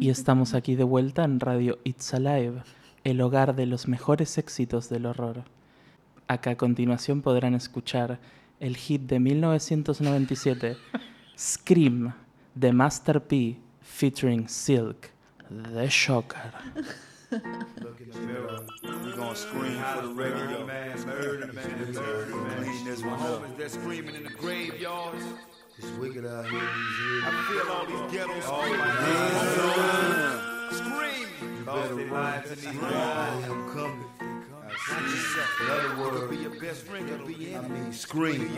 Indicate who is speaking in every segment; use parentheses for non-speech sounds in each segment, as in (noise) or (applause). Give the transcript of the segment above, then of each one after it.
Speaker 1: Y estamos aquí de vuelta en Radio It's Alive, el hogar de los mejores éxitos del horror. Acá a continuación podrán escuchar el hit de 1997, Scream, de Master P, featuring Silk, The Shocker.
Speaker 2: Look in the mirror. We gonna scream for the radio. man, murder man, murder man. Clean this one up.
Speaker 3: They're screaming in the graveyards.
Speaker 2: It's wicked out here these
Speaker 3: I feel all these ghettos oh, screaming. Screaming.
Speaker 2: Lost their lives in I am coming.
Speaker 3: Watch yourself.
Speaker 2: In other words,
Speaker 3: be your best friend, could be
Speaker 2: I mean, uh. scream.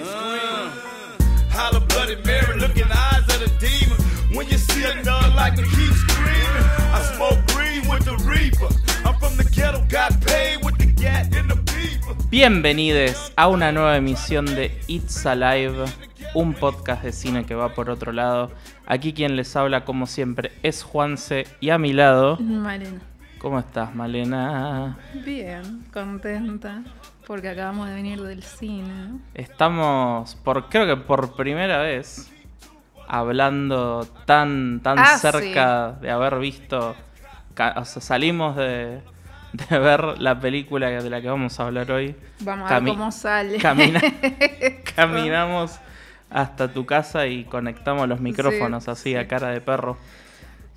Speaker 3: Holla bloody Mary, look in the eyes of the demon. When you see a nun like me, keep screaming. I smoke green with the reaper. I'm from the ghetto, got paid with the gat and the beaver.
Speaker 1: Bienvenidos a una nueva emisión de It's Alive, un podcast de cine que va por otro lado. Aquí quien les habla, como siempre, es Juanse y a mi lado.
Speaker 4: Malena.
Speaker 1: ¿Cómo estás, Malena?
Speaker 4: Bien, contenta. Porque acabamos de venir del cine.
Speaker 1: Estamos, por creo que por primera vez, hablando tan, tan
Speaker 4: Ah,
Speaker 1: cerca de haber visto. O sea, salimos de, de ver la película de la que vamos a hablar hoy.
Speaker 4: Vamos a
Speaker 1: Cami-
Speaker 4: ver cómo sale.
Speaker 1: Camina- (laughs) caminamos hasta tu casa y conectamos los micrófonos
Speaker 4: Sí,
Speaker 1: así
Speaker 4: sí.
Speaker 1: a cara de perro.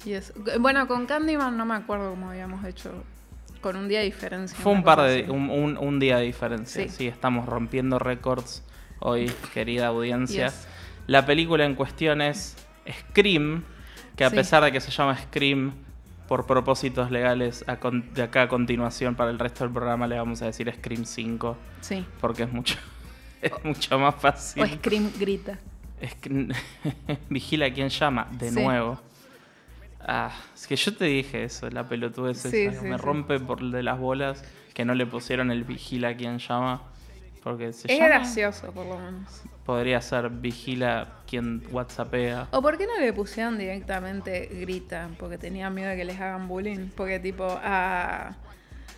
Speaker 4: Y eso. Bueno, con Candyman no me acuerdo cómo habíamos hecho. Con un día de diferencia.
Speaker 1: Fue un par de un, un- un día de diferencia. Sí.
Speaker 4: Sí.
Speaker 1: estamos rompiendo récords hoy, (laughs) querida audiencia.
Speaker 4: Yes.
Speaker 1: La película en cuestión es Scream, que a pesar de que se llama Scream por propósitos legales, de acá a continuación para el resto del programa le vamos a decir Scream 5,
Speaker 4: Sí.
Speaker 1: porque es mucho (laughs) es mucho más fácil.
Speaker 4: O Scream grita. (laughs)
Speaker 1: Vigila quién llama, de
Speaker 4: Sí.
Speaker 1: nuevo. Ah, es que yo te dije eso, la pelotudez
Speaker 4: Sí,
Speaker 1: esa,
Speaker 4: sí,
Speaker 1: me rompe por el de las bolas que no le pusieron el vigila quien llama. Porque se
Speaker 4: Es
Speaker 1: llama.
Speaker 4: gracioso, por lo menos.
Speaker 1: Podría ser vigila quien whatsappea.
Speaker 4: ¿O por qué no le pusieron directamente grita? Porque tenían miedo de que les hagan bullying. Porque, tipo, a.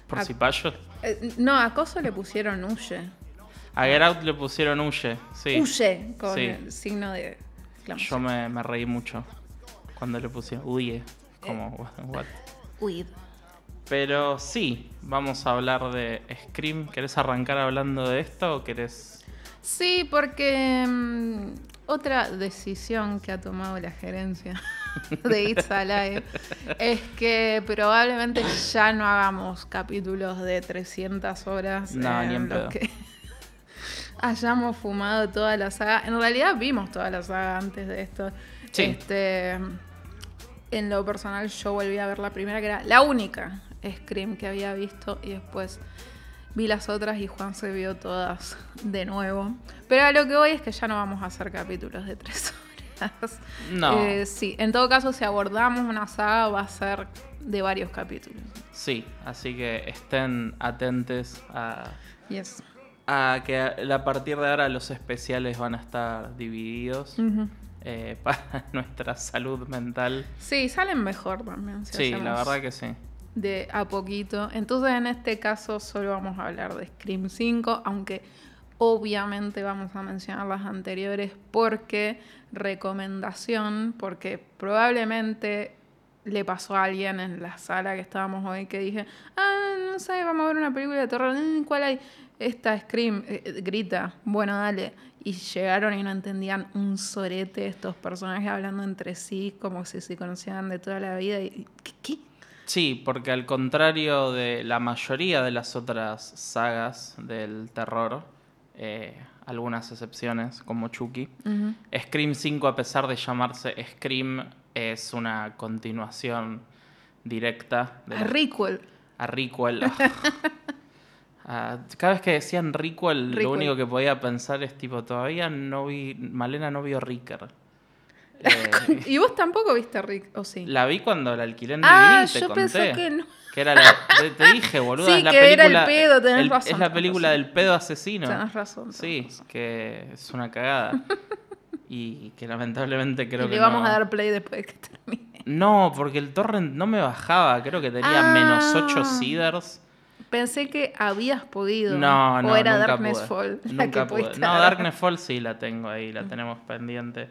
Speaker 1: Por
Speaker 4: a-
Speaker 1: si payo.
Speaker 4: eh, No, a Coso le pusieron huye.
Speaker 1: A Get Out le pusieron huye, sí.
Speaker 4: Huye, con
Speaker 1: Sí.
Speaker 4: el signo de
Speaker 1: Yo me, me reí mucho cuando le pusieron huye.
Speaker 4: Eh.
Speaker 1: Como, what?
Speaker 4: Huid.
Speaker 1: Pero sí, vamos a hablar de Scream. ¿Querés arrancar hablando de esto o querés.?
Speaker 4: Sí, porque mm, otra decisión que ha tomado la gerencia (laughs) de It's Alive es que probablemente ya no hagamos capítulos de 300 horas
Speaker 1: No, ni en pedo.
Speaker 4: que hayamos fumado toda la saga. En realidad vimos toda la saga antes de esto.
Speaker 1: Sí.
Speaker 4: Este, en lo personal yo volví a ver la primera, que era la única Scream que había visto y después vi las otras y Juan se vio todas de nuevo. Pero a lo que voy es que ya no vamos a hacer capítulos de tres (laughs) horas.
Speaker 1: No.
Speaker 4: Eh, sí, en todo caso, si abordamos una saga va a ser de varios capítulos.
Speaker 1: Sí, así que estén atentes a,
Speaker 4: Yes.
Speaker 1: A que a partir de ahora los especiales van a estar divididos eh, (laughs) para nuestra salud mental.
Speaker 4: Sí, salen mejor también. si
Speaker 1: Sí, la verdad que sí.
Speaker 4: De a poquito. Entonces, en este caso, solo vamos a hablar de Scream 5, aunque obviamente vamos a mencionar las anteriores porque recomendación, porque probablemente le pasó a alguien en la sala que estábamos hoy que dije, ah, no sé, vamos a ver una película de terror, mm, ¿cuál hay? Esta Scream, eh, eh, grita, bueno, dale. Y llegaron y no entendían un sorete estos personajes hablando entre sí como si se conocieran de toda la vida. Y, ¿qué? qué?
Speaker 1: Sí, porque al contrario de la mayoría de las otras sagas del terror, eh, algunas excepciones como Chucky. Scream 5, a pesar de llamarse Scream, es una continuación directa de
Speaker 4: A
Speaker 1: la-
Speaker 4: Requel.
Speaker 1: a Requel. (laughs) (laughs) Ah, cada vez que decían Requel, lo único que podía pensar es tipo, todavía no vi, Malena no vio Ricker. (laughs) Eh, (laughs)
Speaker 4: ¿Y vos tampoco viste a Rick? ¿O sí?
Speaker 1: la vi cuando la alquilé en
Speaker 4: Ah,
Speaker 1: DVD, te
Speaker 4: yo
Speaker 1: conté.
Speaker 4: pensé que no.
Speaker 1: Que era la, te, te dije, (laughs) boludo,
Speaker 4: Sí,
Speaker 1: es la
Speaker 4: que era el
Speaker 1: película.
Speaker 4: pedo, tenés
Speaker 1: el-
Speaker 4: razón,
Speaker 1: Es la película
Speaker 4: razón.
Speaker 1: del pedo asesino.
Speaker 4: Tenés razón. tenés
Speaker 1: Sí,
Speaker 4: razón.
Speaker 1: que es una cagada. y que lamentablemente creo
Speaker 4: y
Speaker 1: que
Speaker 4: le vamos
Speaker 1: no.
Speaker 4: a dar play después de que termine.
Speaker 1: No, porque el torrent no me bajaba, creo que tenía
Speaker 4: Ah.
Speaker 1: menos 8 seeders.
Speaker 4: Pensé que habías podido.
Speaker 1: No, no,
Speaker 4: O era
Speaker 1: nunca
Speaker 4: Darkness
Speaker 1: pude.
Speaker 4: Fall. la
Speaker 1: Nunca
Speaker 4: que
Speaker 1: pude. No. Darkness Fall sí la tengo ahí, la tenemos pendiente.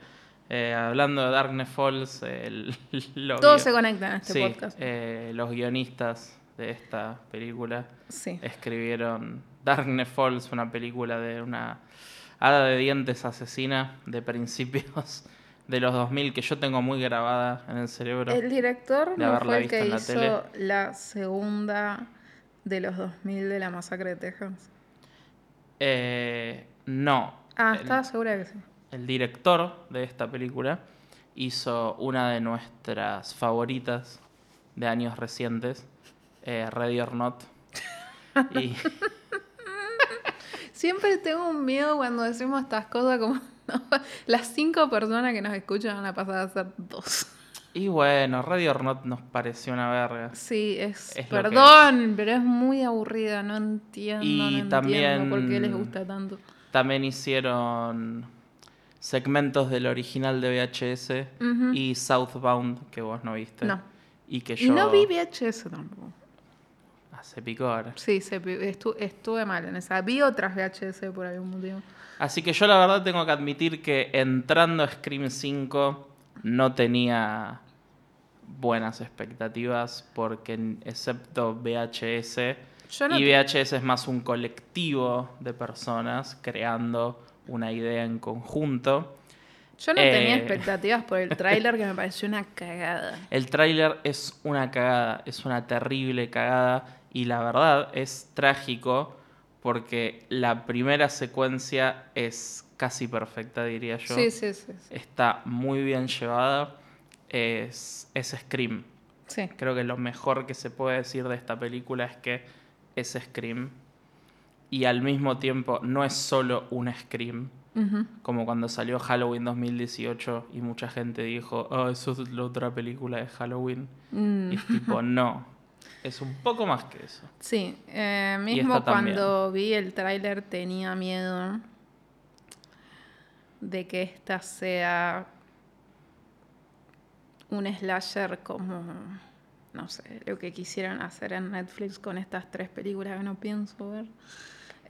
Speaker 1: Eh, hablando de Darkness Falls, el, (laughs) los
Speaker 4: Todo se conecta en este
Speaker 1: Sí,
Speaker 4: podcast.
Speaker 1: eh, los guionistas de esta película
Speaker 4: sí.
Speaker 1: escribieron Darkness Falls, una película de una hada de dientes asesina de principios (laughs) de los 2000 que yo tengo muy grabada en el cerebro.
Speaker 4: El director no fue el que
Speaker 1: la
Speaker 4: hizo la segunda de los 2000 de la masacre de Texas.
Speaker 1: Eh, no.
Speaker 4: Ah,
Speaker 1: El-
Speaker 4: estaba segura que sí.
Speaker 1: El director de esta película hizo una de nuestras favoritas de años recientes, eh, Ready or Not. (laughs) Y
Speaker 4: Siempre tengo un miedo cuando decimos estas cosas como (laughs) no, las cinco personas que nos escuchan van a pasar a ser dos.
Speaker 1: Y bueno, Ready or Not nos pareció una verga.
Speaker 4: Sí, es, perdón, pero es muy aburrida, no entiendo,
Speaker 1: Y
Speaker 4: no
Speaker 1: también-
Speaker 4: entiendo por qué les gusta tanto.
Speaker 1: También hicieron segmentos del original de VHS y Southbound, que vos no viste.
Speaker 4: No.
Speaker 1: Y que
Speaker 4: Y
Speaker 1: yo...
Speaker 4: no vi VHS tampoco.
Speaker 1: Ah, se picó ahora.
Speaker 4: Sí, se pi- estu- estuve mal en esa. Vi otras VHS por algún motivo.
Speaker 1: Así que yo la verdad tengo que admitir que entrando a Scream 5 no tenía buenas expectativas porque excepto VHS
Speaker 4: no
Speaker 1: y
Speaker 4: te-
Speaker 1: VHS es más un colectivo de personas creando una idea en conjunto.
Speaker 4: Yo no tenía
Speaker 1: Eh.
Speaker 4: expectativas por el (laughs) tráiler que me pareció una cagada.
Speaker 1: El tráiler es una cagada, es una terrible cagada y la verdad es trágico porque la primera secuencia es casi perfecta, diría yo.
Speaker 4: Sí, sí, sí. sí.
Speaker 1: Está muy bien llevada. Es, es Scream.
Speaker 4: Sí.
Speaker 1: Creo que lo mejor que se puede decir de esta película es que es Scream. Y al mismo tiempo no es solo un Scream. Como cuando salió Halloween 2018 y mucha gente dijo, oh, eso es la otra película de Halloween.
Speaker 4: Mm.
Speaker 1: Y es tipo, (laughs) no. Es un poco más que eso.
Speaker 4: Sí, eh, mismo cuando vi el tráiler tenía miedo de que esta sea un slasher como, no sé, lo que quisieran hacer en Netflix con estas tres películas que no pienso ver.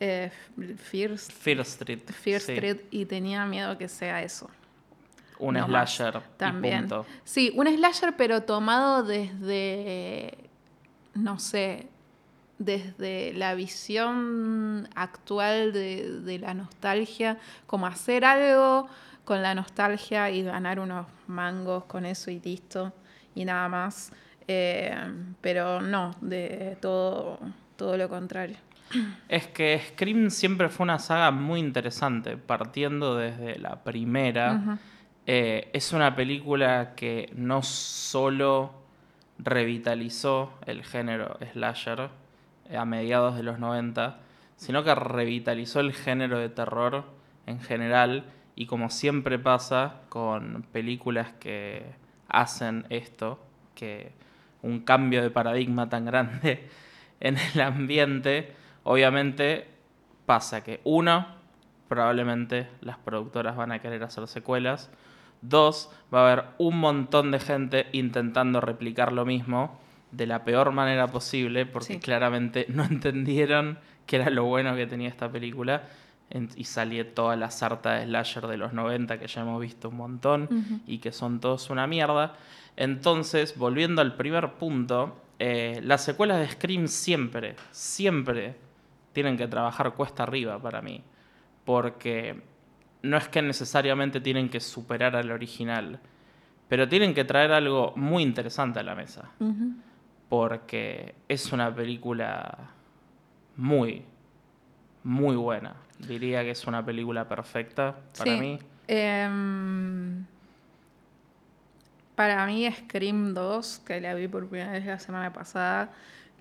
Speaker 4: Eh, Fear,
Speaker 1: Fear Street.
Speaker 4: Fear
Speaker 1: sí.
Speaker 4: Street y tenía miedo que sea eso.
Speaker 1: Un
Speaker 4: No más.
Speaker 1: slasher.
Speaker 4: También.
Speaker 1: Y punto.
Speaker 4: Sí, un slasher, pero tomado desde, no sé, desde la visión actual de, de la nostalgia, como hacer algo con la nostalgia y ganar unos mangos con eso y listo, y nada más. Eh, pero no, de todo, todo lo contrario.
Speaker 1: Es que Scream siempre fue una saga muy interesante, partiendo desde la primera. Eh, es una película que no solo revitalizó el género slasher eh, a mediados de los 90, sino que revitalizó el género de terror en general y como siempre pasa con películas que hacen esto, que un cambio de paradigma tan grande (laughs) en el ambiente, obviamente pasa que uno, probablemente las productoras van a querer hacer secuelas. Dos, va a haber un montón de gente intentando replicar lo mismo de la peor manera posible, porque
Speaker 4: Sí.
Speaker 1: claramente no (laughs) entendieron que era lo bueno que tenía esta película. En- Y salió toda la sarta de slasher de los 90 que ya hemos visto un montón y que son todos una mierda. Entonces, volviendo al primer punto, eh, las secuelas de Scream siempre, siempre tienen que trabajar cuesta arriba para mí. Porque no es que necesariamente tienen que superar al original, pero tienen que traer algo muy interesante a la mesa. Porque es una película muy, muy buena. Diría que es una película perfecta para
Speaker 4: Sí.
Speaker 1: mí.
Speaker 4: Em, para mí, Scream 2, que la vi por primera vez la semana pasada,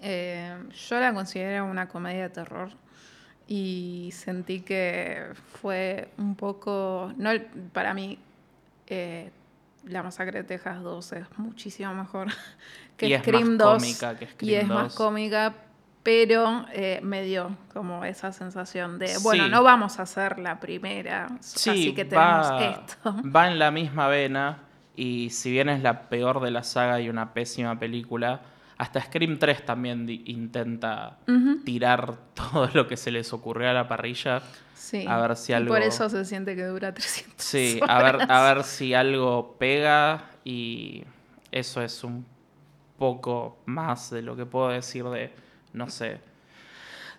Speaker 4: em, yo la considero una comedia de terror. Y sentí que fue un poco. No, para mí, eh, La Masacre de Texas 2 es muchísimo mejor (laughs) que
Speaker 1: Y es
Speaker 4: Scream
Speaker 1: más
Speaker 4: 2.
Speaker 1: cómica que
Speaker 4: y
Speaker 1: Scream
Speaker 4: es
Speaker 1: 2.
Speaker 4: más cómica, pero eh, me dio como esa sensación de, bueno,
Speaker 1: Sí.
Speaker 4: no vamos a hacer la primera,
Speaker 1: Sí,
Speaker 4: así que tenemos
Speaker 1: va,
Speaker 4: esto. (laughs)
Speaker 1: va en la misma vena y si bien es la peor de la saga y una pésima película, Hasta Scream 3 también intenta tirar (laughs) todo lo que se les ocurrió a la parrilla.
Speaker 4: Sí.
Speaker 1: A ver si
Speaker 4: Y
Speaker 1: algo-
Speaker 4: por eso se siente que dura 300
Speaker 1: Sí, (laughs) a ver, a ver si algo pega y eso es un poco más de lo que puedo decir de, no sé,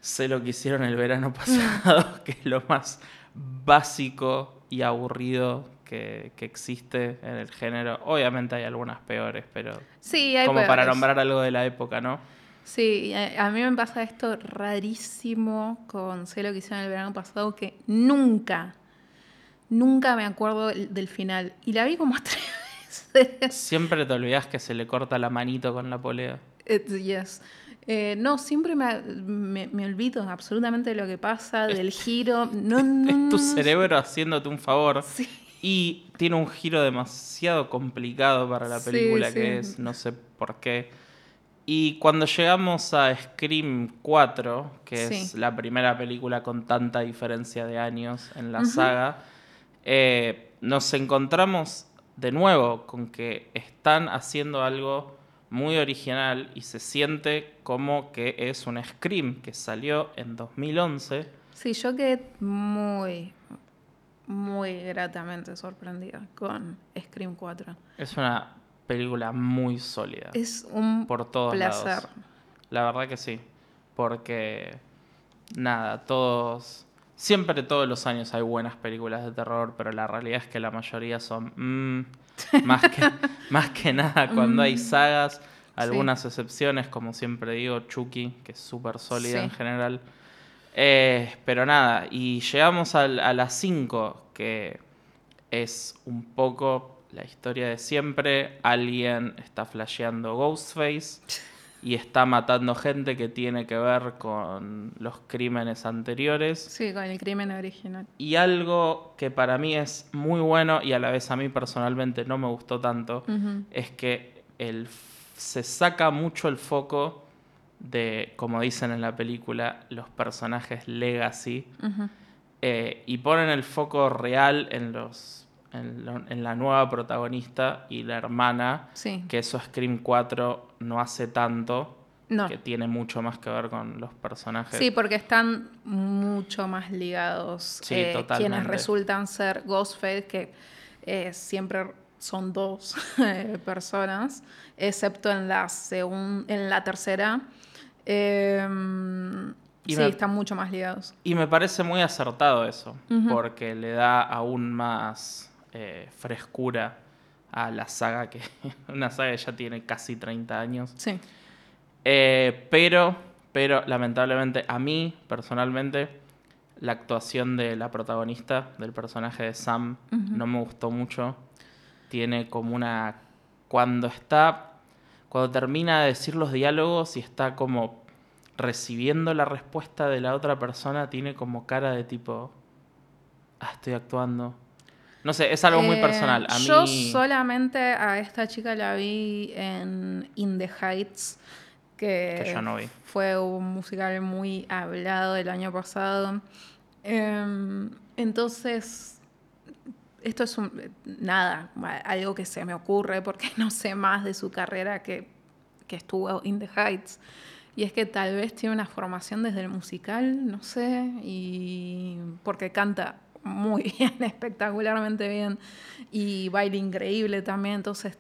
Speaker 1: sé lo que hicieron el verano (laughs) pasado, que es lo más básico y aburrido que, que existe en el género. Obviamente hay algunas peores, pero
Speaker 4: Sí, hay
Speaker 1: como para nombrar algo de la época, ¿no?
Speaker 4: Sí, a, mí me pasa esto rarísimo con Sé lo que hicieron el verano pasado, que nunca, nunca me acuerdo el- del final. Y la vi como (laughs) tres veces.
Speaker 1: Siempre te olvidas que se le corta la manito con la polea.
Speaker 4: Yes. Eh, no, siempre me, me- me olvido absolutamente de lo que pasa, del giro. (laughs) No, no,
Speaker 1: Es tu cerebro haciéndote un favor.
Speaker 4: Sí.
Speaker 1: Y tiene un giro demasiado complicado para la película
Speaker 4: sí.
Speaker 1: que es, no sé por qué. Y cuando llegamos a Scream 4, que es la primera película con tanta diferencia de años en la saga, eh, nos encontramos de nuevo con que están haciendo algo muy original y se siente como que es un Scream que salió en 2011.
Speaker 4: Sí, yo quedé muy, muy gratamente sorprendida con Scream 4.
Speaker 1: Es una película muy sólida.
Speaker 4: Es un
Speaker 1: por todos
Speaker 4: placer.
Speaker 1: lados. La verdad que sí. Porque, nada, todos. Siempre todos los años hay buenas películas de terror, pero la realidad es que la mayoría son. mm, (laughs) más, que, más que nada cuando hay sagas. Algunas excepciones, como siempre digo, Chucky, que es súper sólida
Speaker 4: Sí.
Speaker 1: en general. Eh, pero nada, y llegamos al- a las 5, que es un poco la historia de siempre. Alguien está flasheando Ghostface (laughs) y está matando gente que tiene que ver con los crímenes anteriores.
Speaker 4: Sí, con el crimen original.
Speaker 1: Y algo que para mí es muy bueno y a la vez a mí personalmente no me gustó tanto, es que el, se saca mucho el foco de, como dicen en la película, los personajes legacy eh, y ponen el foco real en los en, lo- en la nueva protagonista y la hermana,
Speaker 4: Sí.
Speaker 1: que eso Scream 4 no hace tanto,
Speaker 4: No.
Speaker 1: que tiene mucho más que ver con los personajes.
Speaker 4: Sí, porque están mucho más ligados.
Speaker 1: Sí,
Speaker 4: eh,
Speaker 1: totalmente.
Speaker 4: Quienes resultan ser Ghostface, que eh, siempre son dos (laughs) personas, excepto en la, segun- en la tercera. Eh,
Speaker 1: Y
Speaker 4: sí,
Speaker 1: me-
Speaker 4: están mucho más ligados.
Speaker 1: Y me parece muy acertado eso, porque le da aún más eh, frescura a la saga, que (laughs) una saga que ya tiene casi 30 años.
Speaker 4: Sí.
Speaker 1: Eh, pero, pero lamentablemente a mí, personalmente, la actuación de la protagonista, del personaje de Sam, no me gustó mucho. Tiene como una... Cuando está... Cuando termina de decir los diálogos y está como recibiendo la respuesta de la otra persona, tiene como cara de tipo... Ah, estoy actuando. No sé, es algo muy
Speaker 4: Eh,
Speaker 1: personal. A
Speaker 4: yo
Speaker 1: mí...
Speaker 4: solamente a esta chica la vi en In the Heights, que,
Speaker 1: Que yo no vi.
Speaker 4: fue un musical muy hablado el año pasado. Em, entonces, esto es un, nada, algo que se me ocurre porque (laughs) no sé más de su carrera que, que estuvo In the Heights. Y es que tal vez tiene una formación desde el musical, no sé, y porque canta muy (laughs) bien, espectacularmente bien, y baila increíble también, entonces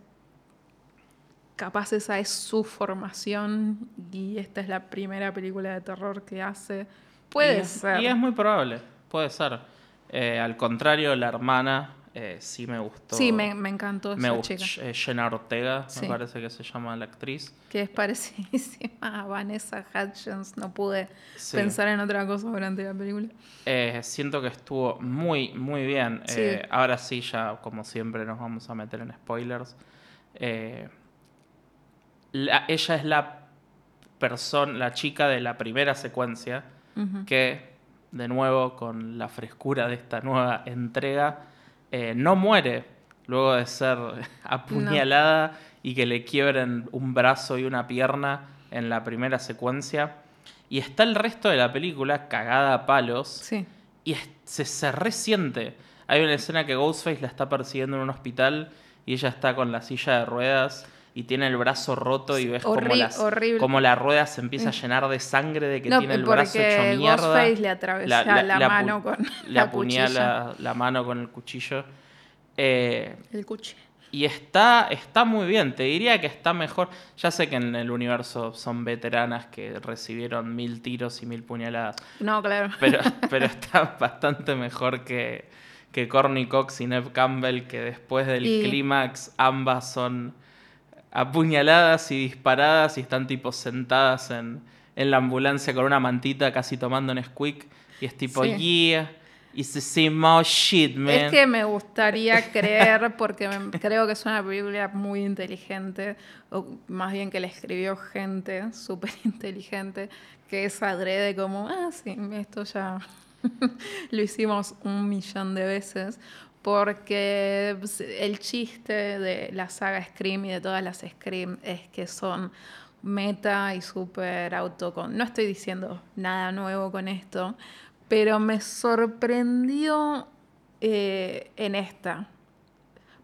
Speaker 4: capaz esa es su formación y esta es la primera película de terror que hace. Puede
Speaker 1: y es,
Speaker 4: ser.
Speaker 1: Y es muy probable, puede ser. Eh, al contrario, la hermana eh, sí me gustó.
Speaker 4: Sí, me, me encantó esa
Speaker 1: Me gustó
Speaker 4: chica,
Speaker 1: eh, Jenna Ortega,
Speaker 4: Sí.
Speaker 1: me parece que se llama la actriz.
Speaker 4: que es parecidísima a Vanessa Hudgens, no pude
Speaker 1: Sí.
Speaker 4: pensar en otra cosa durante la película.
Speaker 1: Eh, siento que estuvo muy, muy bien.
Speaker 4: Sí.
Speaker 1: Eh, ahora sí, ya como siempre nos vamos a meter en spoilers. La- ella es la persona, la chica de la primera secuencia que, de nuevo, con la frescura de esta nueva entrega, eh, no muere luego de ser (laughs) apuñalada y que le quiebren un brazo y una pierna en la primera secuencia. Y está el resto de la película cagada a palos
Speaker 4: Sí,
Speaker 1: y se, se resiente. Hay una escena que Ghostface la está persiguiendo en un hospital y ella está con la silla de ruedas y tiene el brazo roto y ves
Speaker 4: Horri-
Speaker 1: como, las, como la rueda se empieza a llenar de sangre de que
Speaker 4: No,
Speaker 1: tiene el brazo hecho mierda.
Speaker 4: Ghostface le atravesa la
Speaker 1: apu-
Speaker 4: mano con
Speaker 1: le
Speaker 4: la
Speaker 1: apuñala la mano con el cuchillo. Eh,
Speaker 4: El cuchillo.
Speaker 1: y está, está muy bien, te diría que está mejor. Ya sé que en el universo son veteranas que recibieron mil tiros y mil puñaladas,
Speaker 4: No, claro.
Speaker 1: pero, (laughs) pero está bastante mejor que, que Corny Cox y Neve Campbell, que después del
Speaker 4: Y-
Speaker 1: clímax ambas son apuñaladas y disparadas y están tipo sentadas en, en la ambulancia con una mantita casi tomando un squeak y es tipo,
Speaker 4: Sí.
Speaker 1: yeah, it's the same old shit, man.
Speaker 4: Es que me gustaría creer, porque creo que es una película muy inteligente, o más bien que la escribió gente súper inteligente, que es adrede como, ah, sí, esto ya (laughs) lo hicimos un millón de veces, porque pues, el chiste de la saga Scream y de todas las Scream es que son meta y súper autocon. No estoy diciendo nada nuevo con esto, pero me sorprendió eh, en esta.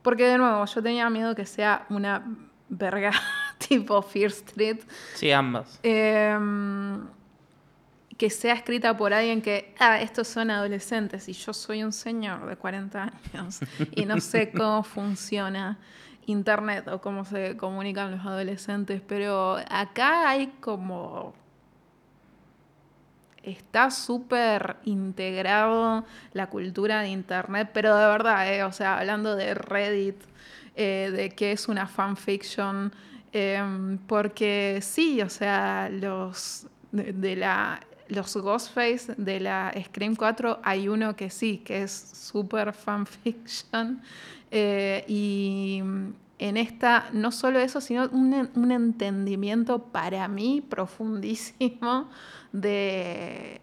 Speaker 4: Porque de nuevo, yo tenía miedo que sea una verga (laughs) tipo Fear Street.
Speaker 1: Sí, ambas.
Speaker 4: Em, que sea escrita por alguien que, ah, estos son adolescentes y yo soy un señor de 40 años y no sé (laughs) cómo funciona Internet o cómo se comunican los adolescentes, pero acá hay como... Está súper integrado la cultura de Internet, pero de verdad, eh, o sea, hablando de Reddit, eh, de que es una fanfiction, em, porque sí, o sea, los de, de la los Ghostface de la Scream 4 hay uno que sí, que es super fanfiction. (laughs) eh, y en esta, no solo eso, sino un, un entendimiento para mí profundísimo de,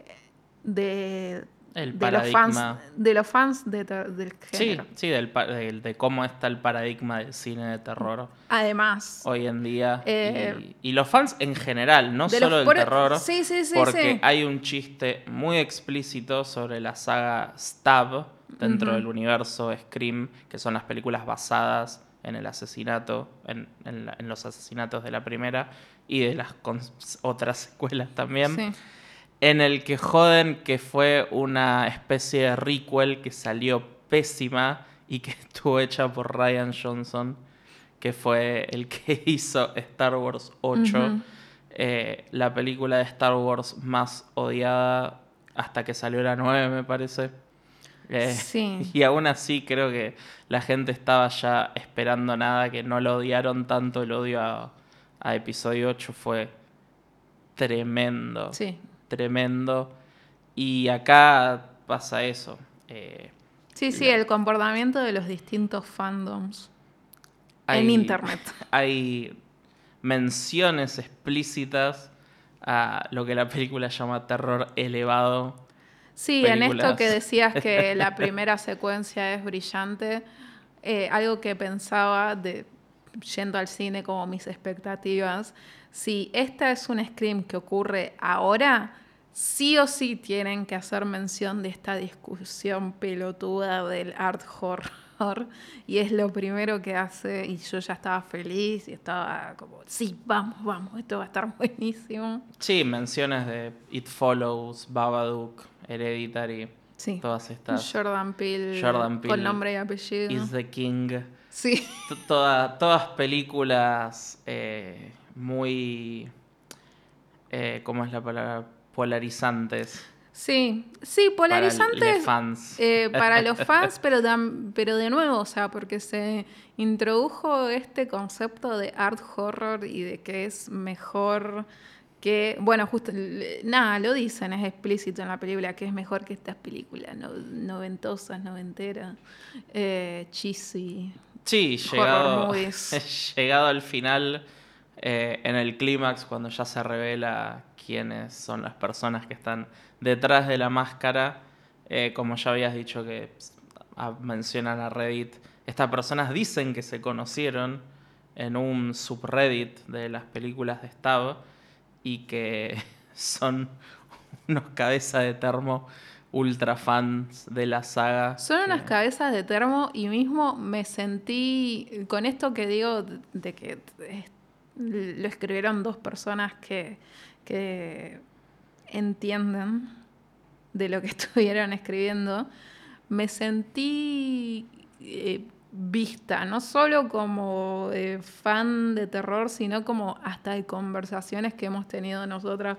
Speaker 4: de,
Speaker 1: El
Speaker 4: de los fans, de los fans de del
Speaker 1: Sí,
Speaker 4: género.
Speaker 1: sí, del, pa- del- de cómo está el paradigma del cine de terror
Speaker 4: Además,
Speaker 1: hoy en día.
Speaker 4: Eh,
Speaker 1: y, y los fans en general, no
Speaker 4: de
Speaker 1: solo del terror.
Speaker 4: Sí, sí, sí,
Speaker 1: porque
Speaker 4: sí.
Speaker 1: hay un chiste muy explícito sobre la saga Stab dentro del universo Scream, que son las películas basadas en el asesinato, en, en la- en los asesinatos de la primera y de las otras secuelas también
Speaker 4: Sí.
Speaker 1: En el que joden que fue una especie de requel que salió pésima y que (laughs) estuvo hecha por Ryan Johnson, que fue el que (laughs) hizo Star Wars 8,
Speaker 4: Ujú.
Speaker 1: eh, la película de Star Wars más odiada hasta que salió la 9, me parece. Eh,
Speaker 4: Sí. (laughs)
Speaker 1: Y aún así creo que la gente estaba ya esperando nada, que no lo odiaron tanto, el odio a, a episodio 8 fue tremendo
Speaker 4: Sí.
Speaker 1: Tremendo. Y acá pasa eso. eh,
Speaker 4: Sí, sí, el comportamiento de los distintos fandoms en
Speaker 1: hay-
Speaker 4: internet. (laughs)
Speaker 1: Hay menciones explícitas a lo que la película llama terror elevado.
Speaker 4: Sí, en esto que decías que (laughs) la primera secuencia es brillante, eh, algo que pensaba de yendo al cine como mis expectativas, si esta es un scream que ocurre ahora, sí o sí tienen que hacer mención de esta discusión pelotuda del art horror y es lo primero que hace y yo ya estaba feliz y estaba como, sí, vamos, vamos, esto va a estar (laughs) buenísimo.
Speaker 1: Sí, menciones de It Follows, Babadook, Hereditary,
Speaker 4: Sí.
Speaker 1: todas estas.
Speaker 4: Jordan Peele,
Speaker 1: Jordan Peele
Speaker 4: con nombre y apellido.
Speaker 1: Is the King.
Speaker 4: Sí.
Speaker 1: Toda- todas películas eh, muy. eh, ¿Cómo es la palabra? Polarizantes.
Speaker 4: Sí, sí,
Speaker 1: para los
Speaker 4: polarizantes
Speaker 1: fans.
Speaker 4: eh, para los (laughs) fans, pero, tam- pero de nuevo, o sea, porque se introdujo este concepto de art horror y de que es mejor que, bueno, justo, nada, lo dicen, es explícito en la película, que es mejor que estas películas no- noventosas, noventeras, eh, cheesy.
Speaker 1: Sí, llegado, (laughs) llegado al final, eh, en el clímax, cuando ya se revela quiénes son las personas que están detrás de la máscara, eh, como ya habías dicho que mencionan a Reddit, estas personas dicen que se conocieron en un subreddit de las películas de Stab y que (laughs) son unos cabezas de termo ultra fans de la saga.
Speaker 4: Son unas
Speaker 1: que-
Speaker 4: cabezas de termo y mismo me sentí con esto que digo de que eh, lo escribieron dos personas que, que entienden de lo que (laughs) estuvieron escribiendo. Me sentí eh, vista, no solo como eh, fan de terror, sino como hasta de conversaciones que hemos tenido nosotras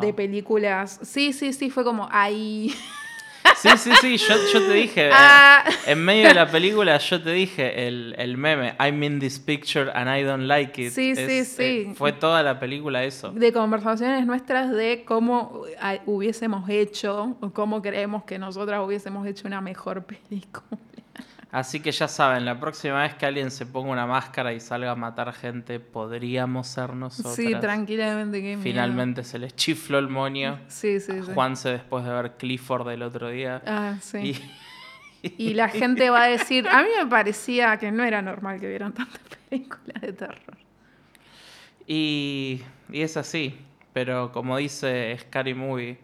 Speaker 4: de
Speaker 1: Ah.
Speaker 4: películas. Sí, sí, sí, fue como ahí.
Speaker 1: Sí, sí, sí, yo, yo te dije, (laughs) eh,
Speaker 4: Ah.
Speaker 1: en medio de la película yo te dije el, el meme, I'm in this picture and I don't like it.
Speaker 4: Sí, sí,
Speaker 1: Es,
Speaker 4: sí.
Speaker 1: eh, fue toda la película eso.
Speaker 4: de conversaciones nuestras de cómo hubiésemos hecho o cómo creemos que nosotras hubiésemos hecho una mejor (laughs) película.
Speaker 1: Así que ya saben, la próxima vez que alguien se ponga una máscara y salga a matar gente, podríamos ser nosotros.
Speaker 4: Sí, tranquilamente. qué miedo.
Speaker 1: Finalmente se les chifló el moño.
Speaker 4: Sí, sí, sí.
Speaker 1: Juanse después de ver Clifford el otro día.
Speaker 4: Ah, sí.
Speaker 1: Y-
Speaker 4: Y la gente va a decir, a mí me parecía que no era normal que vieran tantas películas de terror.
Speaker 1: Y, y es así, pero como dice Scary Movie,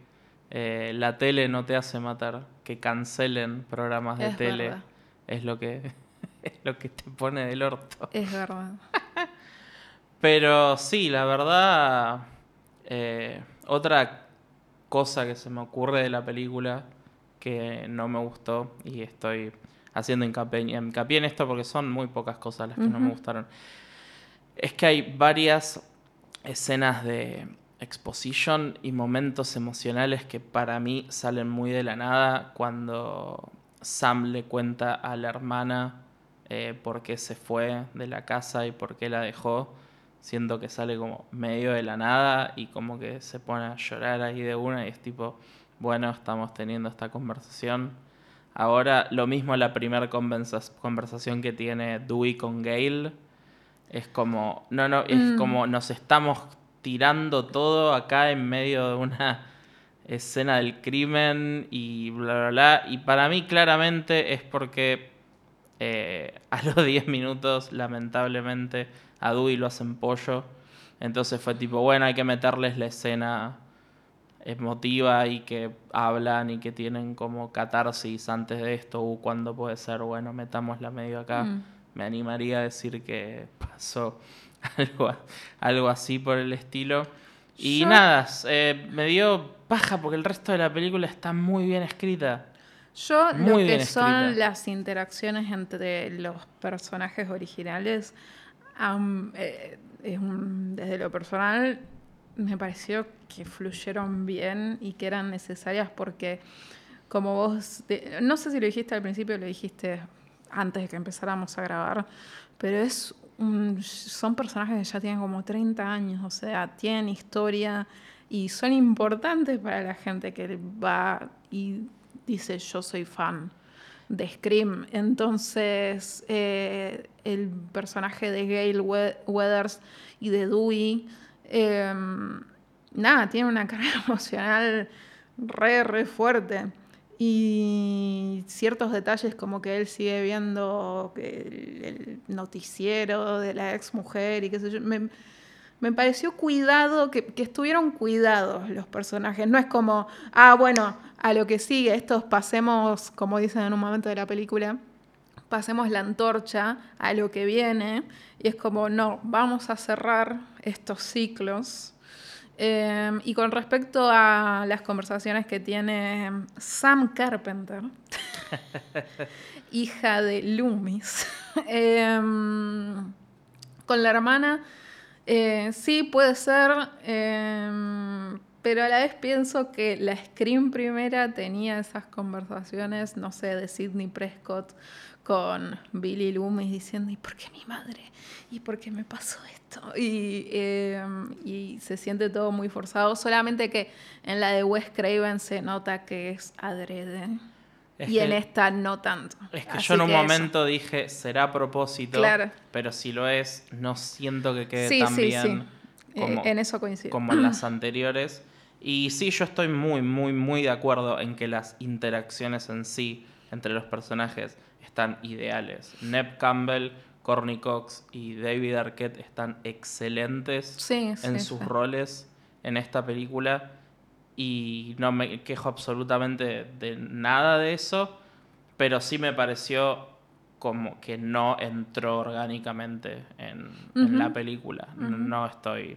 Speaker 1: eh, la tele no te hace matar, que cancelen programas de
Speaker 4: Es
Speaker 1: tele
Speaker 4: verdad.
Speaker 1: Es lo que (laughs) es lo que te pone del orto.
Speaker 4: Es verdad. (laughs)
Speaker 1: Pero sí, la verdad, eh, otra cosa que se me ocurre de la película que no me gustó y estoy haciendo hincapié, hincapié en esto porque son muy pocas cosas las que no me gustaron. Es que hay varias escenas de exposition y momentos emocionales que para mí salen muy de la nada cuando Sam le cuenta a la hermana eh, por qué se fue de la casa y por qué la dejó. Siento que sale como medio de la nada y como que se pone a llorar ahí de una y es tipo, bueno, estamos teniendo esta conversación. Ahora, lo mismo la primera conversación que tiene Dewey con Gail. Es como, no, no, es
Speaker 4: Mm.
Speaker 1: como nos estamos tirando todo acá en medio de una escena del crimen y bla, bla, bla. Y para mí claramente es porque eh, a los (laughs) 10 minutos, lamentablemente, a Dewey lo hacen pollo. Entonces fue tipo, bueno, hay que meterles la escena emotiva y que hablan y que tienen como catarsis antes de esto. Uh, ¿Cuándo puede ser? Bueno, metámosla medio acá.
Speaker 4: Mm.
Speaker 1: Me animaría a decir que (laughs) pasó algo, algo así por el estilo. Y
Speaker 4: Yo-
Speaker 1: nada, eh, me dio paja porque el resto de la película está muy bien escrita.
Speaker 4: Yo
Speaker 1: Muy
Speaker 4: lo que son
Speaker 1: escrita.
Speaker 4: las interacciones entre los personajes originales, eh, es un- desde lo personal, me pareció que fluyeron bien y que eran necesarias porque, como vos, no sé si lo dijiste al principio o lo dijiste antes de que empezáramos a grabar, pero es son personajes que ya tienen como 30 años, o sea, tienen historia y son importantes para la gente que va y dice yo soy fan de Scream. Entonces, eh, el personaje de Gail We- Weathers y de Dewey, eh, nada, tiene una carga (laughs) emocional re, re fuerte. Y ciertos detalles como que él sigue viendo el, el noticiero de la ex mujer y qué sé yo. Me, me pareció cuidado, que, que estuvieron cuidados los personajes. No es como, ah, bueno, a lo que sigue, estos pasemos, como dicen en un momento de la película, pasemos la antorcha a lo que viene. Y es como, no, vamos a cerrar estos ciclos. Eh, y con respecto a las conversaciones que tiene Sam Carpenter, (laughs) hija de Loomis, (laughs) eh, con la hermana, eh, sí puede ser, eh, pero a la vez pienso que la Scream primera tenía esas conversaciones, no sé, de Sidney Prescott con Billy Loomis diciendo, ¿y por qué mi madre? ¿Y por qué me pasó esto? Y, eh, y se siente todo muy forzado, solamente que en la de Wes Craven se nota que es adrede.
Speaker 1: Es
Speaker 4: y
Speaker 1: que-
Speaker 4: en esta no tanto.
Speaker 1: Es que
Speaker 4: Así
Speaker 1: yo en un
Speaker 4: eso.
Speaker 1: momento dije, será a propósito,
Speaker 4: Claro.
Speaker 1: pero si lo es, no siento que quede
Speaker 4: Sí,
Speaker 1: tan
Speaker 4: sí,
Speaker 1: bien
Speaker 4: sí.
Speaker 1: como,
Speaker 4: Eh, en eso coincido.
Speaker 1: como en las anteriores. Y sí, yo estoy muy, muy, muy de acuerdo en que las interacciones en sí entre los personajes están ideales. Neb Campbell, Corny Cox y David Arquette están excelentes
Speaker 4: Sí,
Speaker 1: en
Speaker 4: sí,
Speaker 1: sus
Speaker 4: sí.
Speaker 1: roles en esta película. y no me quejo absolutamente de nada de eso, pero sí me pareció como que no entró orgánicamente en, en la película. No estoy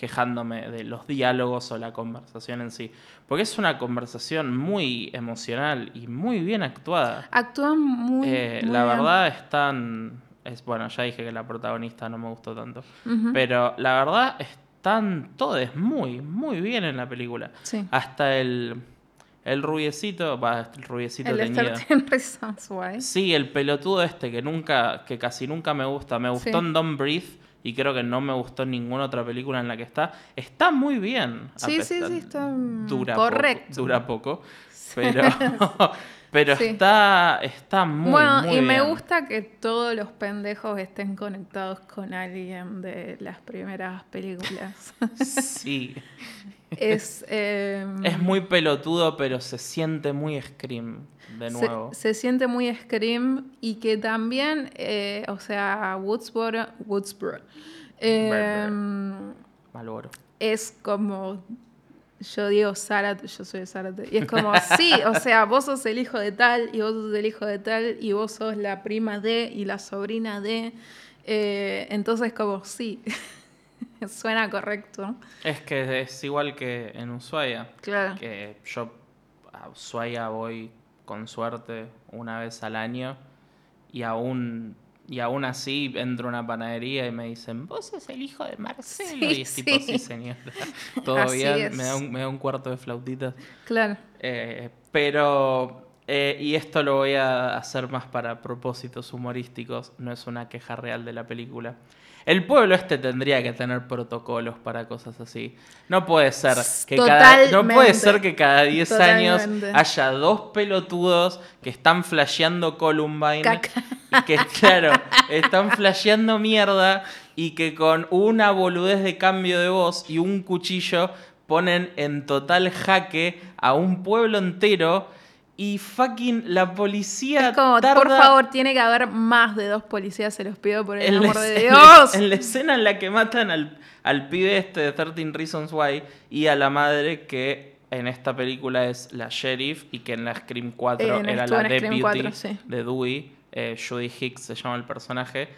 Speaker 1: quejándome de los diálogos o la conversación en sí, porque es una conversación muy emocional y muy bien actuada.
Speaker 4: Actúan muy.
Speaker 1: Eh,
Speaker 4: muy
Speaker 1: la
Speaker 4: bien.
Speaker 1: verdad están... Es, bueno, ya dije que la protagonista no me gustó tanto. Pero la verdad están todos muy, muy bien en la película.
Speaker 4: Sí.
Speaker 1: Hasta el, el rubiecito, va, el rubiecito
Speaker 4: El de
Speaker 1: teñido.
Speaker 4: 13 Reasons Why.
Speaker 1: Sí, el pelotudo este que nunca, que casi nunca me gusta. Me gustó
Speaker 4: Sí.
Speaker 1: en Don't Breathe y creo que no me gustó ninguna otra película en la que está. Está muy bien.
Speaker 4: Sí, sí,
Speaker 1: pesar-
Speaker 4: sí, está,
Speaker 1: dura
Speaker 4: correcto.
Speaker 1: Poco, dura poco, pero, (laughs) pero
Speaker 4: Sí.
Speaker 1: está, está muy,
Speaker 4: bueno,
Speaker 1: muy
Speaker 4: y me gusta que todos los pendejos estén conectados con alguien de las primeras películas.
Speaker 1: Sí. (laughs)
Speaker 4: es. (laughs) eh,
Speaker 1: Es muy pelotudo, pero se siente muy Scream de
Speaker 4: se,
Speaker 1: nuevo.
Speaker 4: se siente muy Scream y que también, eh, o sea, Woodsboro, Woodsboro eh,
Speaker 1: Malboro.
Speaker 4: es como, yo digo Zárate, yo soy de Zárate, y es como, (laughs) sí, o sea, vos sos el hijo de tal, y vos sos el hijo de tal, y vos sos la prima de, y la sobrina de, eh, entonces como, sí, (laughs) (laughs) suena correcto,
Speaker 1: Es que es igual que en Ushuaia.
Speaker 4: claro.
Speaker 1: Que yo a Ushuaia voy con suerte una vez al año y aún, y aún así entro a una panadería y me dicen, vos sos el hijo de Marcelo.
Speaker 4: Sí,
Speaker 1: y es tipo,
Speaker 4: sí.
Speaker 1: señora. (laughs)
Speaker 4: Es.
Speaker 1: me da, un, me da un cuarto de flautitas.
Speaker 4: Claro.
Speaker 1: Eh, pero, eh, y esto lo voy a hacer más para propósitos humorísticos, no es una queja real de la película. El pueblo este tendría que tener protocolos para cosas así. No puede ser que cada, no puede ser que cada 10 años haya dos pelotudos que están flasheando Columbine.
Speaker 4: Caca.
Speaker 1: Y que, (laughs) claro, están flasheando mierda y que con una boludez de cambio de voz y un cuchillo ponen en total jaque a un pueblo entero y fucking la policía
Speaker 4: Es como,
Speaker 1: tarda
Speaker 4: por favor, tiene que haber más de dos policías, se los pido por el
Speaker 1: en
Speaker 4: amor de
Speaker 1: escena- en la-
Speaker 4: Dios.
Speaker 1: En la escena en la que matan al, al pibe este de 13 Reasons Why y a la madre que en esta película es la sheriff y que en la Scream 4
Speaker 4: En-
Speaker 1: era la deputy
Speaker 4: 4, sí.
Speaker 1: de Dewey, eh, Judy Hicks se llama el personaje.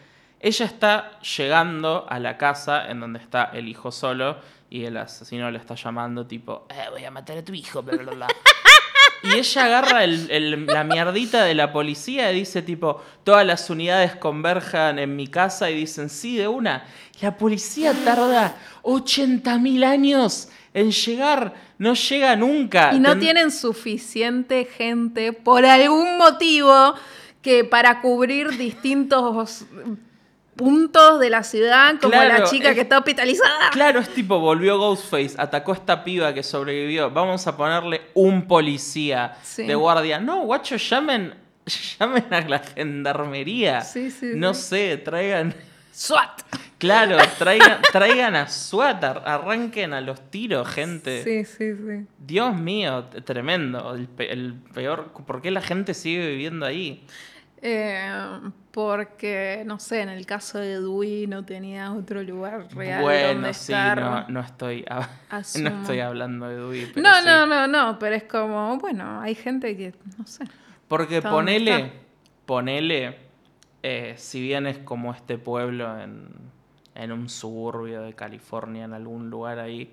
Speaker 1: Ella está llegando a la casa en donde está el hijo solo y el asesino le está llamando tipo, "Eh, voy a matar a tu hijo, bla, bla, bla". (laughs) Y ella agarra el- el- la mierdita de la policía y dice tipo, todas las unidades converjan en mi casa y dicen, sí, de una. La policía tarda 80.000 años en llegar, no llega nunca.
Speaker 4: Y no
Speaker 1: Ten-
Speaker 4: tienen suficiente gente por algún motivo que para cubrir distintos puntos de la ciudad, como la chica
Speaker 1: es-
Speaker 4: que está hospitalizada.
Speaker 1: Claro, es tipo, volvió Ghostface, atacó a esta piba que sobrevivió. Vamos a ponerle un policía
Speaker 4: Sí.
Speaker 1: de guardia. No, guacho, llamen, (laughs) llamen a la gendarmería.
Speaker 4: Sí, sí,
Speaker 1: no sé, traigan.
Speaker 4: SWAT.
Speaker 1: Claro, (laughs) traigan, traigan a SWAT, ar- arranquen a los tiros, gente.
Speaker 4: Sí, sí, sí.
Speaker 1: Dios mío, tremendo. El peor. ¿Por qué la gente sigue viviendo ahí?
Speaker 4: Eh, porque, no sé, en el caso de Dewey no tenía otro lugar real
Speaker 1: bueno,
Speaker 4: donde
Speaker 1: sí,
Speaker 4: estar.
Speaker 1: no, no estoy, (laughs) no estoy hablando de Dewey. pero
Speaker 4: no,
Speaker 1: sí.
Speaker 4: no, no, no, pero es como, bueno, hay gente que, no sé.
Speaker 1: Porque ponele,
Speaker 4: está.
Speaker 1: ponele, eh, si bien es como este pueblo en, en un suburbio de California, en algún lugar ahí,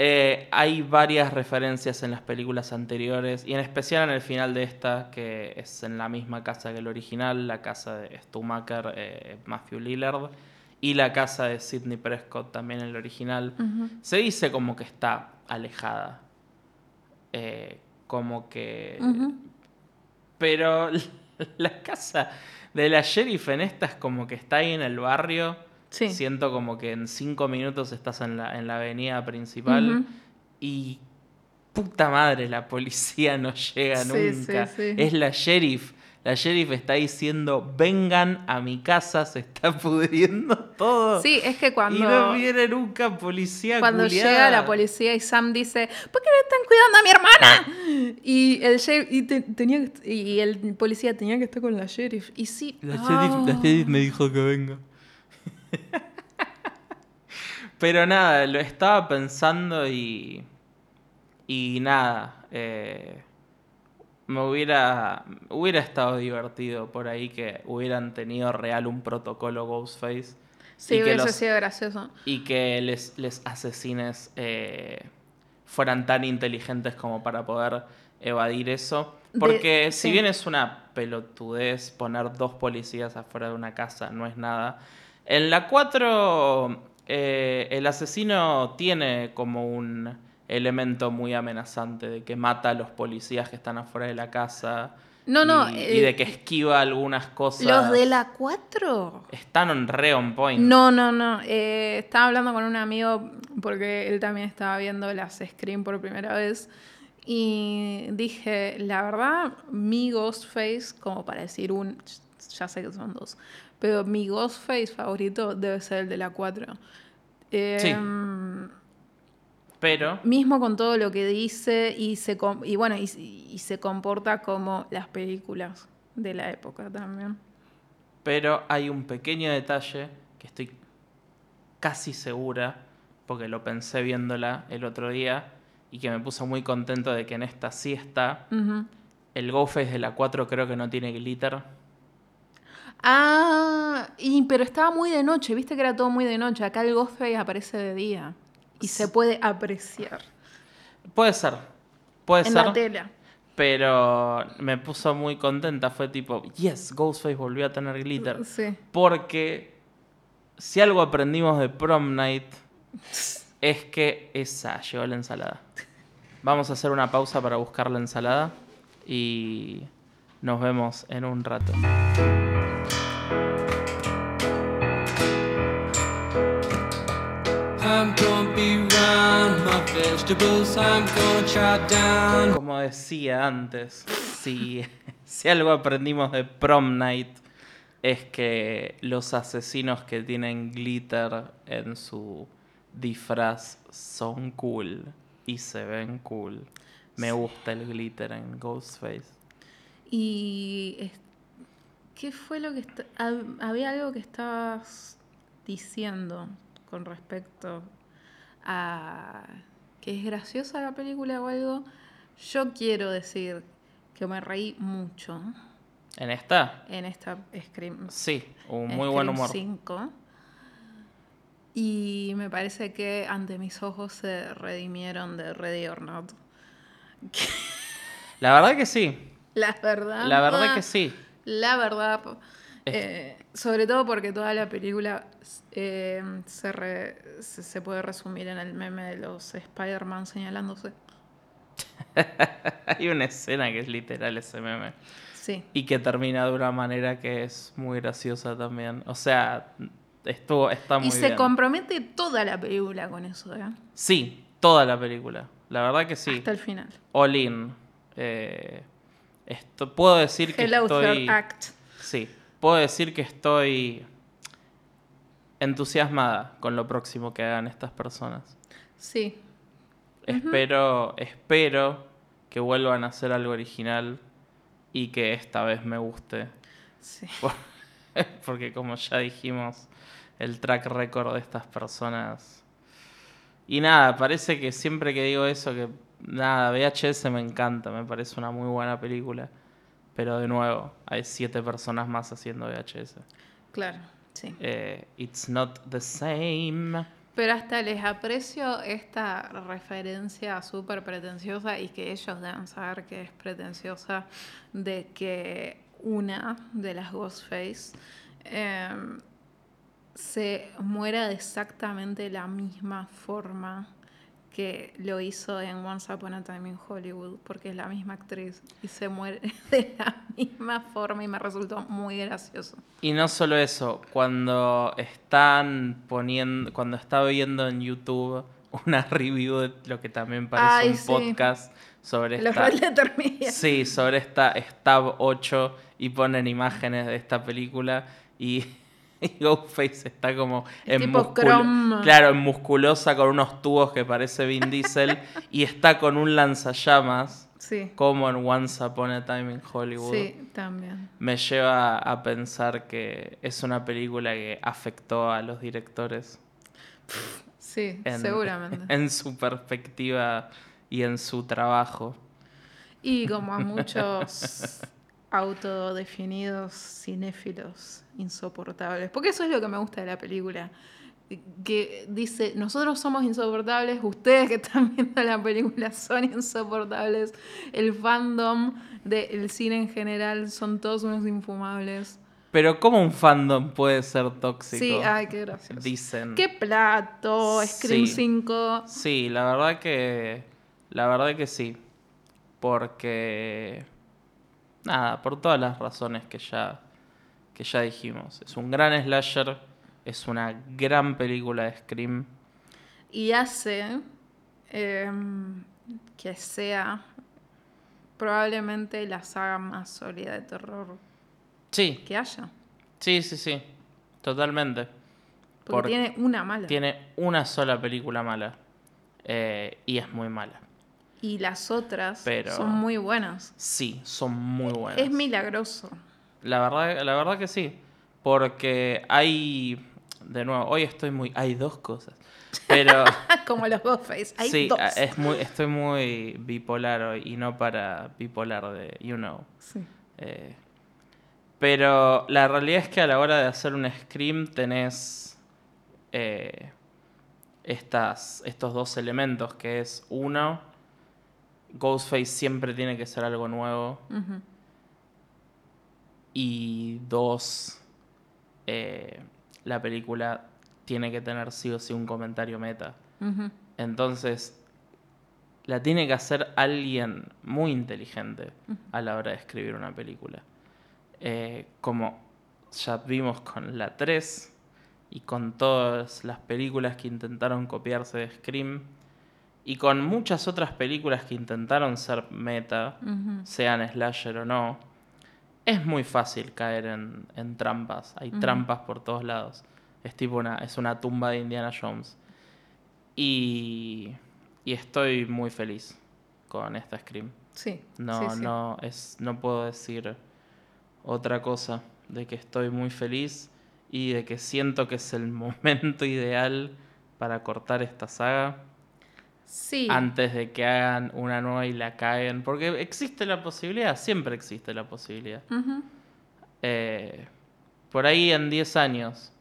Speaker 1: eh, hay varias referencias en las películas anteriores y en especial en el final de esta, que es en la misma casa que el original, la casa de Stumacher, eh, Matthew Lillard, y la casa de Sidney Prescott, también el original. Se dice como que está alejada. Eh, como que. Pero (laughs) la casa de la sheriff en esta es como que está ahí en el barrio.
Speaker 4: Sí.
Speaker 1: Siento como que en cinco minutos estás en la, en la avenida principal. Y puta madre, la policía no llega
Speaker 4: Sí,
Speaker 1: nunca.
Speaker 4: sí.
Speaker 1: Es la sheriff. La sheriff está diciendo, vengan a mi casa, se está (laughs) pudriendo todo.
Speaker 4: Sí, es que cuando,
Speaker 1: Y no viene nunca policía
Speaker 4: cuando
Speaker 1: culiada.
Speaker 4: llega la policía y Sam dice, ¿por qué no están cuidando a mi hermana? Y el, sheriff- y, te- tenía que- y el policía tenía que estar con la sheriff. Y sí.
Speaker 1: La
Speaker 4: ah.
Speaker 1: sheriff, la sheriff me dijo que venga. (laughs) Pero nada, lo estaba pensando y. Y nada, eh, me hubiera, hubiera estado divertido por ahí que hubieran tenido real un protocolo Ghostface.
Speaker 4: Sí,
Speaker 1: y que
Speaker 4: hubiese
Speaker 1: los-
Speaker 4: sido gracioso.
Speaker 1: y que les, les asesines eh, fueran tan inteligentes como para poder evadir eso.
Speaker 4: De-
Speaker 1: Porque
Speaker 4: sí.
Speaker 1: si bien es una pelotudez poner dos policías afuera de una casa, no es nada. En la 4, eh, el asesino tiene como un elemento muy amenazante de que mata a los policías que están afuera de la casa.
Speaker 4: No, no,
Speaker 1: Y,
Speaker 4: eh,
Speaker 1: y de que esquiva algunas cosas.
Speaker 4: ¿Los de la 4?
Speaker 1: Están on re on point.
Speaker 4: No, no, no. eh, estaba hablando con un amigo porque él también estaba viendo las Scream por primera vez. Y dije, la verdad, mi Ghostface, como para decir un. Ya sé que son dos. Pero mi Ghostface favorito debe ser el de la 4.
Speaker 1: Sí.
Speaker 4: Em,
Speaker 1: Pero
Speaker 4: Mismo con todo lo que dice y se y bueno y, y se comporta como las películas de la época también.
Speaker 1: Pero hay un pequeño detalle que estoy casi segura, porque lo pensé viéndola el otro día y que me puso muy contento de que en esta sí está. El Ghostface de la 4 creo que no tiene glitter.
Speaker 4: Ah, y, pero estaba muy de noche, viste que era todo muy de noche. Acá el Ghostface aparece de día y se puede apreciar
Speaker 1: Puede ser, puede
Speaker 4: en
Speaker 1: ser.
Speaker 4: la tela.
Speaker 1: Pero me puso muy contenta. Fue tipo, yes, Ghostface volvió a tener glitter.
Speaker 4: Sí.
Speaker 1: Porque si algo aprendimos de Prom Night (laughs) es que esa llegó la ensalada. Vamos a hacer una pausa para buscar la ensalada y nos vemos en un rato. Como decía antes, si, si algo aprendimos de Prom Night es que los asesinos que tienen glitter en su disfraz son cool y se ven cool. Me gusta el glitter en Ghostface.
Speaker 4: Y es- ¿qué fue lo que había algo que estabas diciendo con respecto a que es graciosa la película o algo? Yo quiero decir que me reí mucho
Speaker 1: ¿En esta?
Speaker 4: en esta Scream,
Speaker 1: Sí, un muy
Speaker 4: Scream
Speaker 1: buen humor.
Speaker 4: 5. Y me parece que ante mis ojos se redimieron de Ready or Not.
Speaker 1: La verdad que sí.
Speaker 4: La verdad.
Speaker 1: La verdad que sí.
Speaker 4: La verdad, eh, sobre todo porque toda la película eh, se, re- se, se puede resumir en el meme de los Spider-Man señalándose. (laughs)
Speaker 1: Hay una escena que es literal ese meme.
Speaker 4: Sí,
Speaker 1: Y que termina de una manera que es muy graciosa también. O sea, estuvo, está muy
Speaker 4: y se
Speaker 1: bien.
Speaker 4: compromete toda la película con eso, ¿eh?
Speaker 1: Sí, toda la película. La verdad que sí.
Speaker 4: Hasta el final.
Speaker 1: All in. Eh, esto, puedo decir que estoy.
Speaker 4: Third Act.
Speaker 1: Sí, puedo decir que estoy entusiasmada con lo próximo que hagan estas personas.
Speaker 4: Sí,
Speaker 1: Espero, espero que vuelvan a hacer algo original y que esta vez me guste.
Speaker 4: sí. (laughs)
Speaker 1: Porque como ya dijimos, el track record de estas personas. Y nada, parece que siempre que digo eso, que nada, VHS me encanta, me parece una muy buena película. Pero de nuevo, hay siete personas más haciendo VHS.
Speaker 4: Claro, sí.
Speaker 1: Eh, it's not the same.
Speaker 4: Pero hasta les aprecio esta referencia súper pretenciosa y que ellos deben saber que es pretenciosa de que una de las Ghostface eh, se muera de exactamente la misma forma que lo hizo en Once Upon a Time in Hollywood, porque es la misma actriz y se muere (laughs) de la misma forma y me resultó muy gracioso.
Speaker 1: Y no solo eso, cuando están poniendo, cuando está viendo en YouTube una (laughs) review de lo que también parece
Speaker 4: Ay,
Speaker 1: un
Speaker 4: sí.
Speaker 1: podcast sobre
Speaker 4: Los
Speaker 1: esta, sí, sobre esta Stab 8 y ponen imágenes de esta película y, (laughs) y Ghostface está como en
Speaker 4: tipo
Speaker 1: musculo- claro, en musculosa con unos tubos que parece Vin Diesel (laughs) y está con un lanzallamas
Speaker 4: Sí.
Speaker 1: como en Once Upon a Time in Hollywood
Speaker 4: Sí, también.
Speaker 1: me lleva a pensar que es una película que afectó a los directores
Speaker 4: Sí,
Speaker 1: en,
Speaker 4: seguramente. (laughs)
Speaker 1: en su perspectiva y en su trabajo.
Speaker 4: Y como a muchos autodefinidos cinéfilos insoportables. Porque eso es lo que me gusta de la película. Que dice, nosotros somos insoportables, ustedes que están (laughs) viendo la película son insoportables, el fandom del cine en general son todos unos infumables.
Speaker 1: Pero ¿cómo un fandom puede ser tóxico?
Speaker 4: Sí, ay, qué gracioso.
Speaker 1: Dicen.
Speaker 4: ¡Qué plato! Scream
Speaker 1: Sí.
Speaker 4: 5.
Speaker 1: Sí, la verdad que. La verdad que sí. Porque. Nada, por todas las razones que ya. Que ya dijimos. Es un gran slasher. Es una gran película de Scream.
Speaker 4: y hace em, que sea probablemente la saga más sólida de terror
Speaker 1: Sí,
Speaker 4: que haya.
Speaker 1: sí, sí, sí. Totalmente.
Speaker 4: Porque
Speaker 1: Por-
Speaker 4: tiene una mala.
Speaker 1: Tiene una sola película mala. eh, y es muy mala.
Speaker 4: Y las otras
Speaker 1: Pero-
Speaker 4: son muy buenas.
Speaker 1: Sí, son muy buenas.
Speaker 4: Es milagroso.
Speaker 1: La verdad, la verdad que sí. Porque hay. De nuevo, hoy estoy muy. Hay dos cosas. Pero. (laughs)
Speaker 4: Como los Ghostface. Hay
Speaker 1: sí,
Speaker 4: dos.
Speaker 1: es muy, estoy muy bipolar hoy. Y no para bipolar de You Know.
Speaker 4: Sí.
Speaker 1: Eh, pero la realidad es que a la hora de hacer un scream tenés eh, estas, estos dos elementos, que es uno, Ghostface siempre tiene que ser algo nuevo,
Speaker 4: Ujú.
Speaker 1: Y dos, eh, la película tiene que tener sí o sí un comentario meta. Entonces, la tiene que hacer alguien muy inteligente a la hora de escribir una película. Eh, como ya vimos con la 3 y con todas las películas que intentaron copiarse de Scream y con muchas otras películas que intentaron ser meta, sean slasher o no, es muy fácil caer en, en trampas. Hay trampas por todos lados. Es tipo una, es una tumba de Indiana Jones. Y, y estoy muy feliz con esta Scream.
Speaker 4: Sí.
Speaker 1: No,
Speaker 4: sí, sí.
Speaker 1: no, es, no puedo decir otra cosa de que estoy muy feliz y de que siento que es el (laughs) momento ideal para cortar esta saga
Speaker 4: Sí.
Speaker 1: antes de que hagan una nueva y la caguen. Porque existe la posibilidad, siempre existe la posibilidad. Eh, por ahí en 10 años,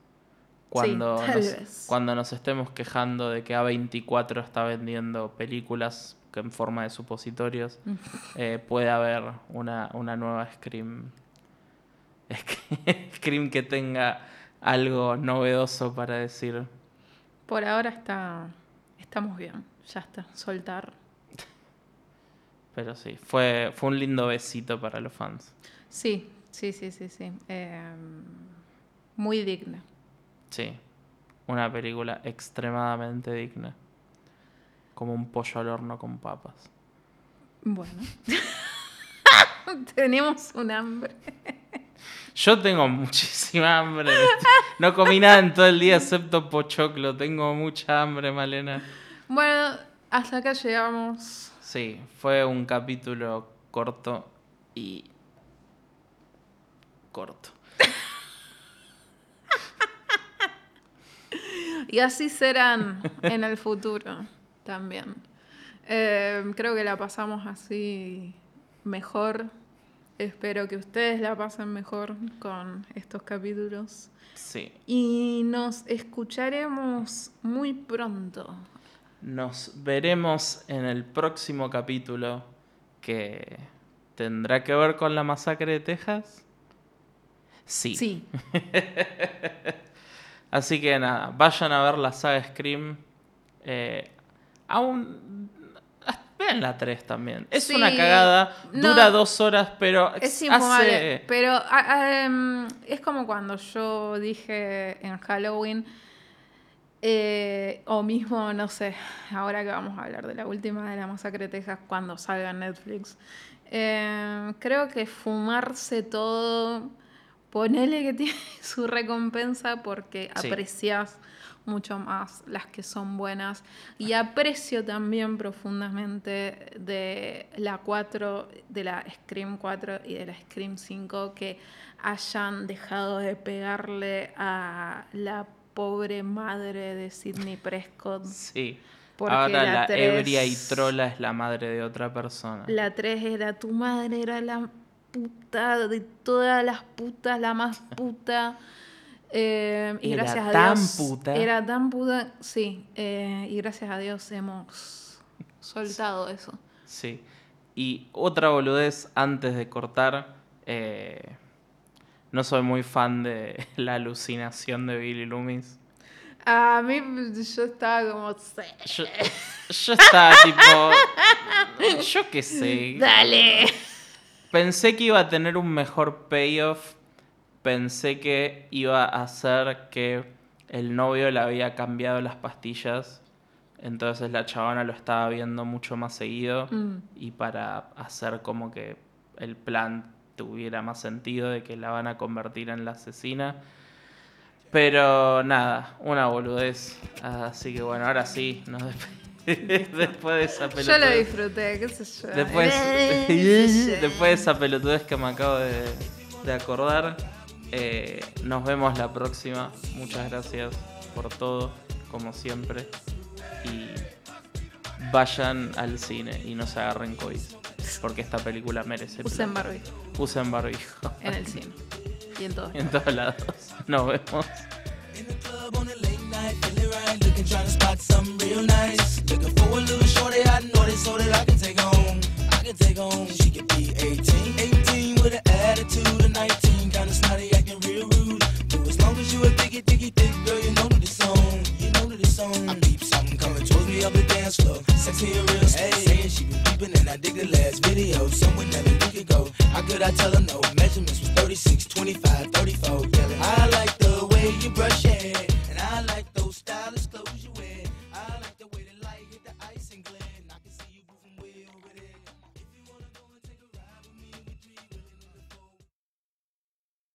Speaker 1: cuando, nos, cuando nos estemos quejando de que A24 está vendiendo películas en forma de supositorios, eh, puede haber una, una nueva Scream. (laughs) Scream que tenga algo novedoso para decir.
Speaker 4: Por ahora está. Estamos bien. Ya está. Soltar.
Speaker 1: Pero sí, fue, fue un lindo besito para los fans.
Speaker 4: Sí, sí, sí, sí, sí. Em, muy digna.
Speaker 1: Sí, una película extremadamente digna. Como un pollo al horno con papas.
Speaker 4: Bueno. (laughs) Tenemos un hambre.
Speaker 1: Yo tengo muchísima hambre. No comí nada en todo el día excepto pochoclo. Tengo mucha hambre, Malena.
Speaker 4: Bueno, hasta acá llegamos.
Speaker 1: Sí, fue un capítulo corto y... corto. (laughs)
Speaker 4: Y así serán en el futuro también. Eh, creo que la pasamos así mejor. Espero que ustedes la pasen mejor con estos capítulos.
Speaker 1: Sí,
Speaker 4: Y nos escucharemos muy pronto.
Speaker 1: Nos veremos en el próximo capítulo que tendrá que ver con la masacre de Texas. Sí.
Speaker 4: Sí, (laughs)
Speaker 1: Así que nada, vayan a ver la saga Scream. Eh, aún. Vean la 3 también. Es
Speaker 4: Sí,
Speaker 1: una cagada,
Speaker 4: no,
Speaker 1: dura dos horas, pero
Speaker 4: es
Speaker 1: hace.
Speaker 4: Pero ah, ah, em, es como cuando yo dije en Halloween, eh, o mismo, no sé, ahora que vamos a hablar de la última de la masacre de Texas cuando salga Netflix. Em, creo que fumarse todo, ponele que (laughs) tiene su recompensa porque
Speaker 1: Sí.
Speaker 4: aprecias mucho más las que son buenas. Y aprecio también profundamente de la 4, de la Scream 4 y de la Scream 5 que hayan dejado de pegarle a la pobre madre de Sidney Prescott.
Speaker 1: Sí,
Speaker 4: Porque
Speaker 1: Ahora la,
Speaker 4: tres-
Speaker 1: ebria y trola es la madre de otra persona.
Speaker 4: La 3 era tu madre, era la puta de todas las putas, la más (laughs) puta. Eh, y
Speaker 1: Era
Speaker 4: gracias a
Speaker 1: tan
Speaker 4: Dios.
Speaker 1: puta.
Speaker 4: Era tan puta, sí. eh, y gracias a Dios hemos soltado eso.
Speaker 1: Sí. Y otra boludez antes de cortar. eh, no soy muy fan de (laughs) la alucinación de Billy Loomis.
Speaker 4: A mí yo estaba como.
Speaker 1: Yo, yo estaba tipo. (laughs) Yo qué sé.
Speaker 4: Dale.
Speaker 1: Pensé que iba a tener un mejor payoff. Pensé que iba a hacer que el novio le había cambiado las pastillas. Entonces la chavana lo estaba viendo mucho más seguido.
Speaker 4: Mm.
Speaker 1: Y para hacer como que el plan tuviera más sentido de que la van a convertir en la asesina. Pero nada, una boludez. Así que bueno, ahora sí, nos. (laughs) Después de esa
Speaker 4: Yo
Speaker 1: pelotudez.
Speaker 4: lo disfruté, qué sé yo.
Speaker 1: Después, (laughs) (laughs)
Speaker 4: yo.
Speaker 1: de esa pelotudez que me acabo de, de acordar, eh, nos vemos la próxima. Muchas gracias por todo, como siempre. Y vayan al cine y no se agarren COVID. (laughs) Porque esta película merece.
Speaker 4: Usen barbijo
Speaker 1: Usen barbijo.
Speaker 4: en el cine. Y en todos. (laughs)
Speaker 1: En todos lados. Nos vemos.
Speaker 5: In the club on a late night, feeling right, looking trying to spot something real nice. Looking for a little shorty, I know this so that I can take home. I can take home. She could be 18, 18 with an attitude of 19, kinda snotty, acting real rude. But as long as you a diggy, diggy, thick girl, you know that it's on. You know that it's on. I peep something coming towards me up the dance floor. Sexy and real slow. And I dig the last video. Someone that a week ago. How could I tell her no? Measurements was 36, 25, 34. Yelling, I like the way you brush it. And I like those stylish.